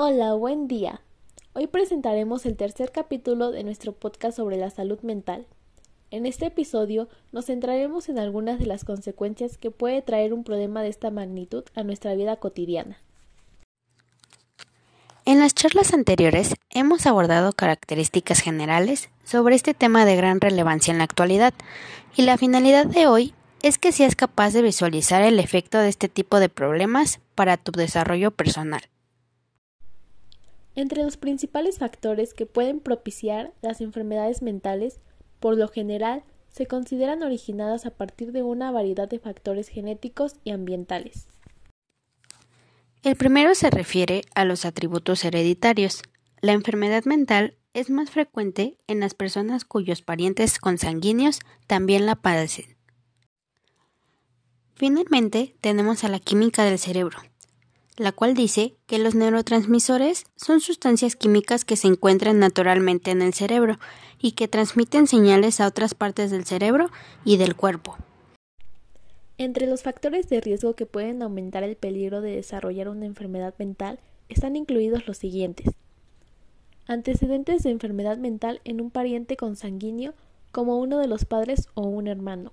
Hola, buen día. Hoy presentaremos el tercer capítulo de nuestro podcast sobre la salud mental. En este episodio nos centraremos en algunas de las consecuencias que puede traer un problema de esta magnitud a nuestra vida cotidiana. En las charlas anteriores hemos abordado características generales sobre este tema de gran relevancia en la actualidad y la finalidad de hoy es que seas capaz de visualizar el efecto de este tipo de problemas para tu desarrollo personal. Entre los principales factores que pueden propiciar las enfermedades mentales, por lo general, se consideran originadas a partir de una variedad de factores genéticos y ambientales. El primero se refiere a los atributos hereditarios. La enfermedad mental es más frecuente en las personas cuyos parientes consanguíneos también la padecen. Finalmente, tenemos a la química del cerebro la cual dice que los neurotransmisores son sustancias químicas que se encuentran naturalmente en el cerebro y que transmiten señales a otras partes del cerebro y del cuerpo. Entre los factores de riesgo que pueden aumentar el peligro de desarrollar una enfermedad mental están incluidos los siguientes. Antecedentes de enfermedad mental en un pariente consanguíneo como uno de los padres o un hermano.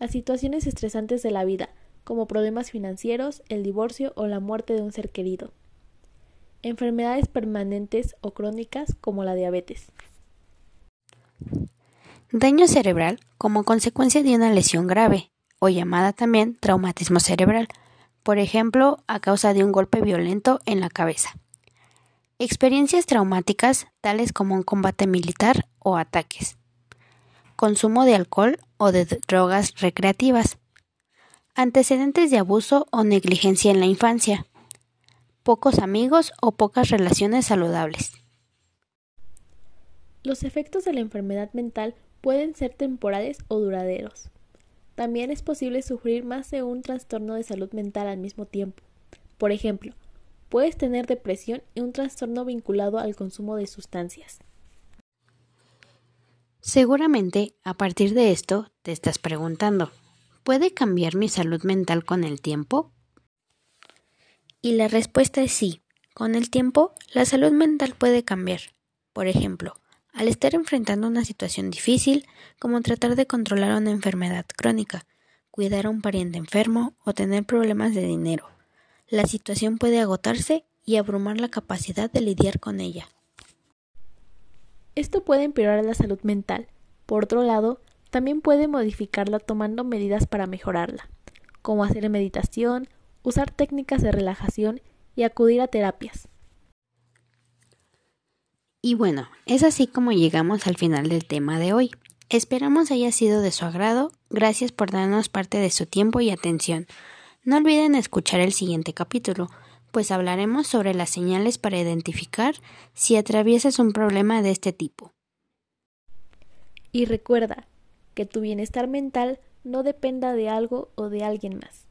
Las situaciones estresantes de la vida, como problemas financieros, el divorcio o la muerte de un ser querido. Enfermedades permanentes o crónicas como la diabetes. Daño cerebral como consecuencia de una lesión grave, o llamada también traumatismo cerebral, por ejemplo, a causa de un golpe violento en la cabeza. Experiencias traumáticas tales como un combate militar o ataques. Consumo de alcohol o de drogas recreativas, Antecedentes de abuso o negligencia en la infancia. Pocos amigos o pocas relaciones saludables. Los efectos de la enfermedad mental pueden ser temporales o duraderos. También es posible sufrir más de un trastorno de salud mental al mismo tiempo. Por ejemplo, puedes tener depresión y un trastorno vinculado al consumo de sustancias. Seguramente, a partir de esto, te estás preguntando, ¿Puede cambiar mi salud mental con el tiempo? Y la respuesta es sí. Con el tiempo, la salud mental puede cambiar. Por ejemplo, al estar enfrentando una situación difícil, como tratar de controlar una enfermedad crónica, cuidar a un pariente enfermo o tener problemas de dinero, la situación puede agotarse y abrumar la capacidad de lidiar con ella. Esto puede empeorar la salud mental. Por otro lado, también puede modificarla tomando medidas para mejorarla, como hacer meditación, usar técnicas de relajación y acudir a terapias. Y bueno, es así como llegamos al final del tema de hoy. Esperamos haya sido de su agrado. Gracias por darnos parte de su tiempo y atención. No olviden escuchar el siguiente capítulo, pues hablaremos sobre las señales para identificar si atraviesas un problema de este tipo. Y recuerda, que tu bienestar mental no dependa de algo o de alguien más.